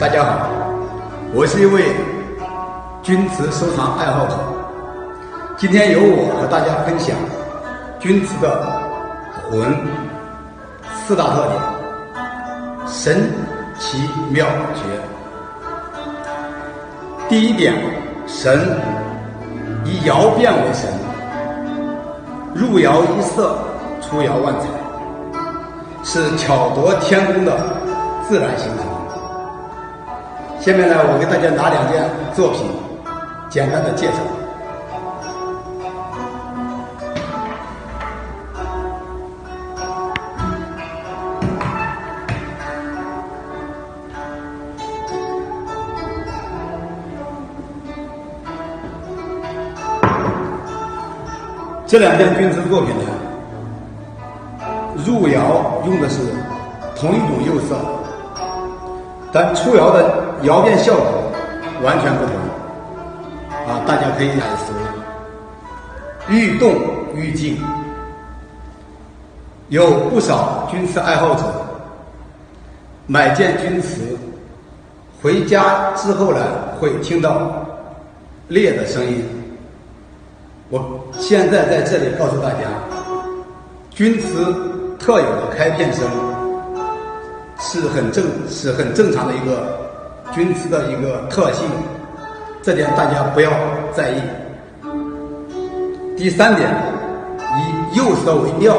大家好，我是一位钧瓷收藏爱好者。今天由我和大家分享钧瓷的魂四大特点、神奇妙绝。第一点，神以窑变为神，入窑一色，出窑万彩，是巧夺天工的自然形成。下面呢，我给大家拿两件作品，简单的介绍。这两件钧瓷作品呢，入窑用的是同一种釉色，但出窑的窑变效果完全不同。啊，大家可以感受，愈动愈静。有不少钧瓷爱好者买件钧瓷回家之后呢，会听到裂的声音。我现在在这里告诉大家，钧瓷特有的开片声是很正、是很正常的一个钧瓷的一个特性，这点大家不要在意。第三点，以釉色为料。